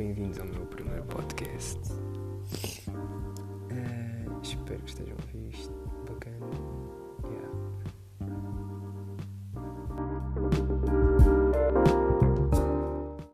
bem-vindos ao meu primeiro podcast. Uh, espero que estejam a